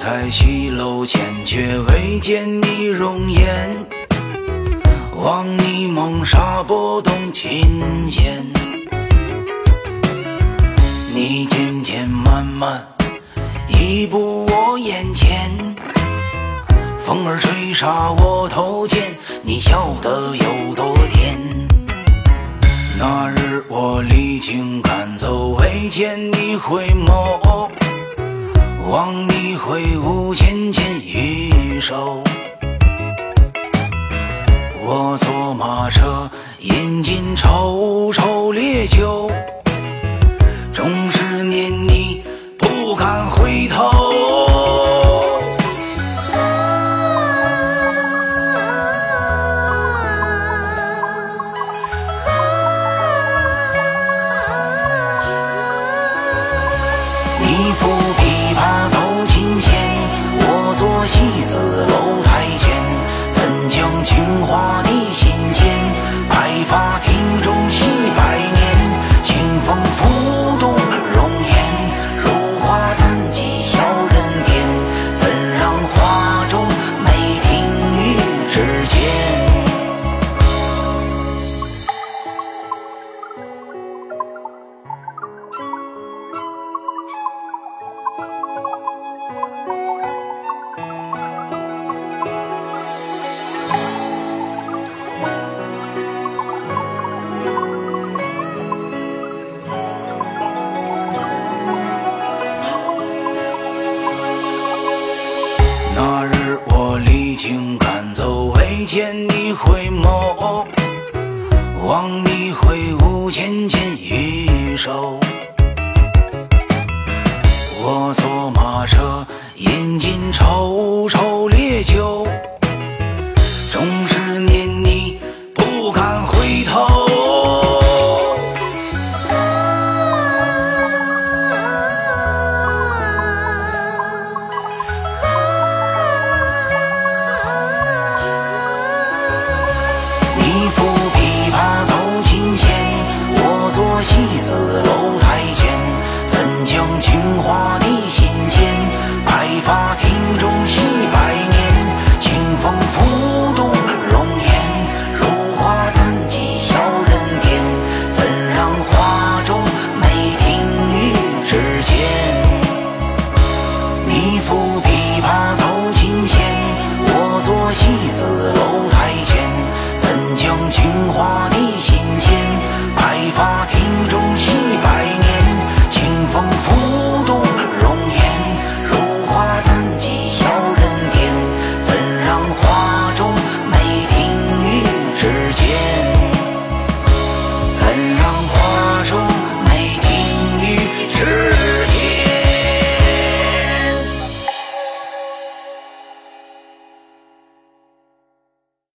在西楼前，却未见你容颜。望你梦纱拨动琴弦，你渐渐慢慢移步我眼前。风儿吹沙我头间，你笑得有多甜。那日我离京赶走，未见你回眸。望你挥舞芊芊玉手，我坐马车饮尽愁愁烈酒，终是念你不敢回头。你抚历经赶走，未见你回眸。望你挥舞芊芊玉手，戏子楼台前，怎将情话递心间？白发亭中戏百年，清风拂动容颜，如花散几小人间，怎让画中美停于指尖？你抚琵琶奏琴弦，我坐戏子楼台前，怎将情话递心